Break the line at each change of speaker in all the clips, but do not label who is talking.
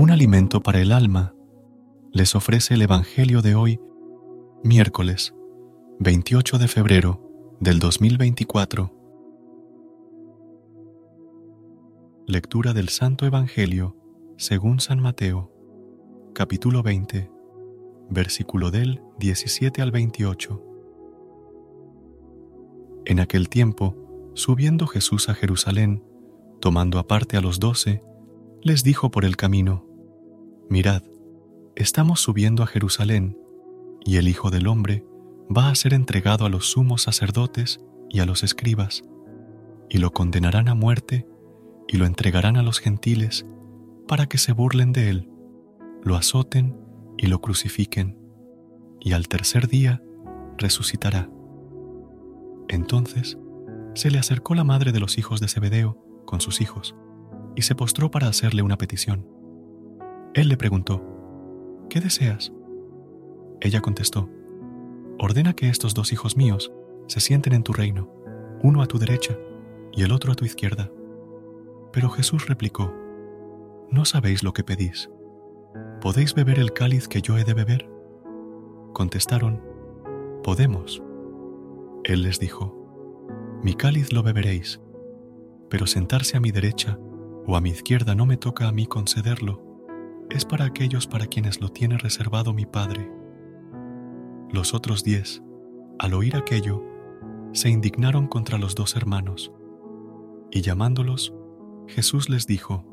Un alimento para el alma les ofrece el Evangelio de hoy, miércoles 28 de febrero del 2024. Lectura del Santo Evangelio según San Mateo, capítulo 20, versículo del 17 al 28. En aquel tiempo, subiendo Jesús a Jerusalén, tomando aparte a los doce, les dijo por el camino, Mirad, estamos subiendo a Jerusalén, y el Hijo del Hombre va a ser entregado a los sumos sacerdotes y a los escribas, y lo condenarán a muerte, y lo entregarán a los gentiles, para que se burlen de él, lo azoten y lo crucifiquen, y al tercer día resucitará. Entonces se le acercó la madre de los hijos de Zebedeo con sus hijos, y se postró para hacerle una petición. Él le preguntó, ¿qué deseas? Ella contestó, ordena que estos dos hijos míos se sienten en tu reino, uno a tu derecha y el otro a tu izquierda. Pero Jesús replicó, ¿no sabéis lo que pedís? ¿Podéis beber el cáliz que yo he de beber? Contestaron, podemos. Él les dijo, mi cáliz lo beberéis, pero sentarse a mi derecha o a mi izquierda no me toca a mí concederlo es para aquellos para quienes lo tiene reservado mi Padre. Los otros diez, al oír aquello, se indignaron contra los dos hermanos, y llamándolos, Jesús les dijo,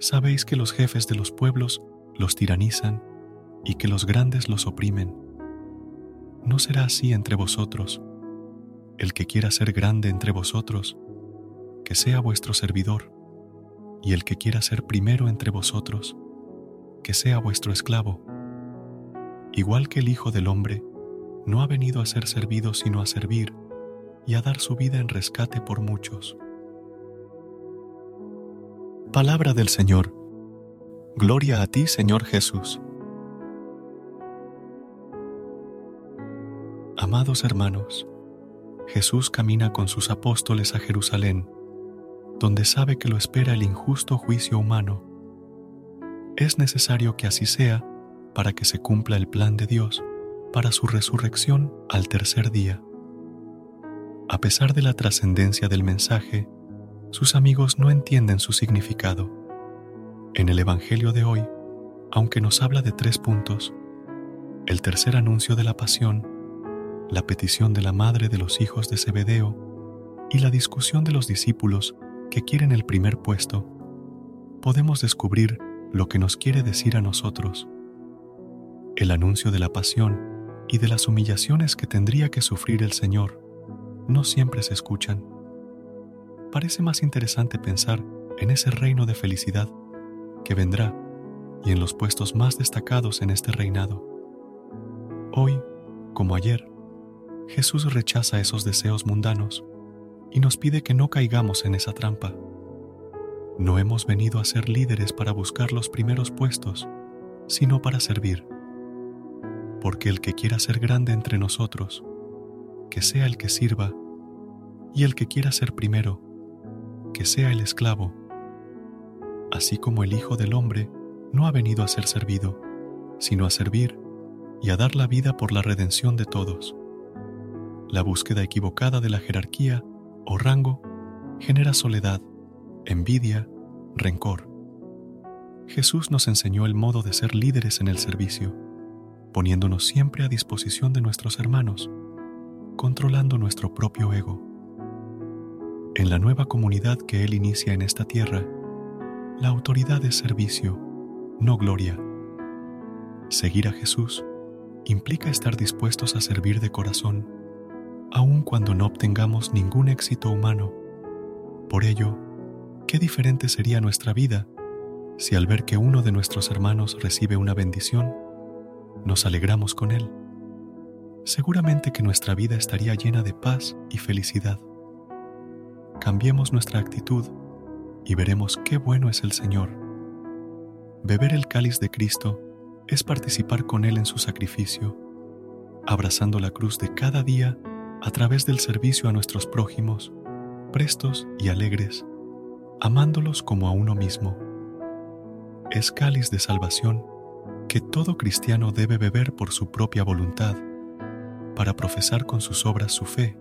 Sabéis que los jefes de los pueblos los tiranizan y que los grandes los oprimen. No será así entre vosotros. El que quiera ser grande entre vosotros, que sea vuestro servidor, y el que quiera ser primero entre vosotros, que sea vuestro esclavo. Igual que el Hijo del Hombre, no ha venido a ser servido sino a servir y a dar su vida en rescate por muchos. Palabra del Señor. Gloria a ti, Señor Jesús. Amados hermanos, Jesús camina con sus apóstoles a Jerusalén, donde sabe que lo espera el injusto juicio humano es necesario que así sea para que se cumpla el plan de Dios para su resurrección al tercer día. A pesar de la trascendencia del mensaje, sus amigos no entienden su significado. En el Evangelio de hoy, aunque nos habla de tres puntos, el tercer anuncio de la pasión, la petición de la madre de los hijos de Zebedeo y la discusión de los discípulos que quieren el primer puesto, podemos descubrir lo que nos quiere decir a nosotros. El anuncio de la pasión y de las humillaciones que tendría que sufrir el Señor no siempre se escuchan. Parece más interesante pensar en ese reino de felicidad que vendrá y en los puestos más destacados en este reinado. Hoy, como ayer, Jesús rechaza esos deseos mundanos y nos pide que no caigamos en esa trampa. No hemos venido a ser líderes para buscar los primeros puestos, sino para servir. Porque el que quiera ser grande entre nosotros, que sea el que sirva, y el que quiera ser primero, que sea el esclavo. Así como el Hijo del Hombre no ha venido a ser servido, sino a servir y a dar la vida por la redención de todos. La búsqueda equivocada de la jerarquía o rango genera soledad, envidia, rencor. Jesús nos enseñó el modo de ser líderes en el servicio, poniéndonos siempre a disposición de nuestros hermanos, controlando nuestro propio ego. En la nueva comunidad que Él inicia en esta tierra, la autoridad es servicio, no gloria. Seguir a Jesús implica estar dispuestos a servir de corazón, aun cuando no obtengamos ningún éxito humano. Por ello, qué diferente sería nuestra vida si al ver que uno de nuestros hermanos recibe una bendición, nos alegramos con él. Seguramente que nuestra vida estaría llena de paz y felicidad. Cambiemos nuestra actitud y veremos qué bueno es el Señor. Beber el cáliz de Cristo es participar con Él en su sacrificio, abrazando la cruz de cada día a través del servicio a nuestros prójimos, prestos y alegres, amándolos como a uno mismo. Es cáliz de salvación que todo cristiano debe beber por su propia voluntad, para profesar con sus obras su fe,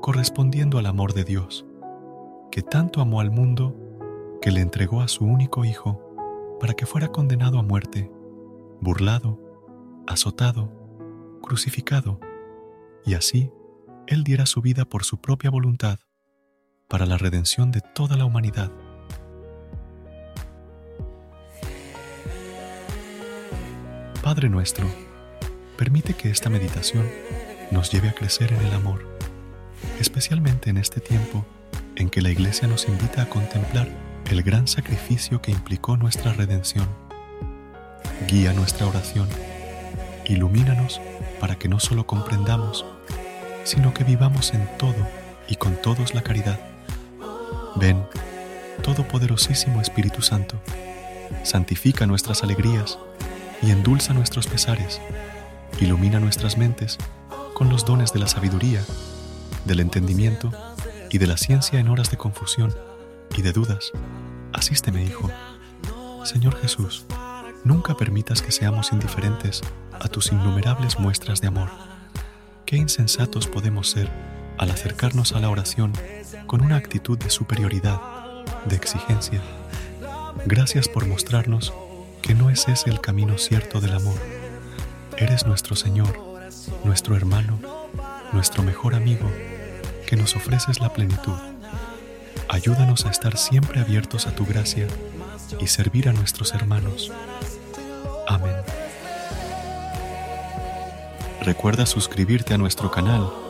correspondiendo al amor de Dios, que tanto amó al mundo que le entregó a su único Hijo para que fuera condenado a muerte burlado, azotado, crucificado, y así Él diera su vida por su propia voluntad para la redención de toda la humanidad. Padre nuestro, permite que esta meditación nos lleve a crecer en el amor, especialmente en este tiempo en que la Iglesia nos invita a contemplar el gran sacrificio que implicó nuestra redención Guía nuestra oración. Ilumínanos para que no solo comprendamos, sino que vivamos en todo y con todos la caridad. Ven, Todopoderosísimo Espíritu Santo, santifica nuestras alegrías y endulza nuestros pesares. Ilumina nuestras mentes con los dones de la sabiduría, del entendimiento y de la ciencia en horas de confusión y de dudas. Asísteme, Hijo. Señor Jesús, Nunca permitas que seamos indiferentes a tus innumerables muestras de amor. Qué insensatos podemos ser al acercarnos a la oración con una actitud de superioridad, de exigencia. Gracias por mostrarnos que no es ese el camino cierto del amor. Eres nuestro Señor, nuestro hermano, nuestro mejor amigo, que nos ofreces la plenitud. Ayúdanos a estar siempre abiertos a tu gracia y servir a nuestros hermanos. Amén. Recuerda suscribirte a nuestro canal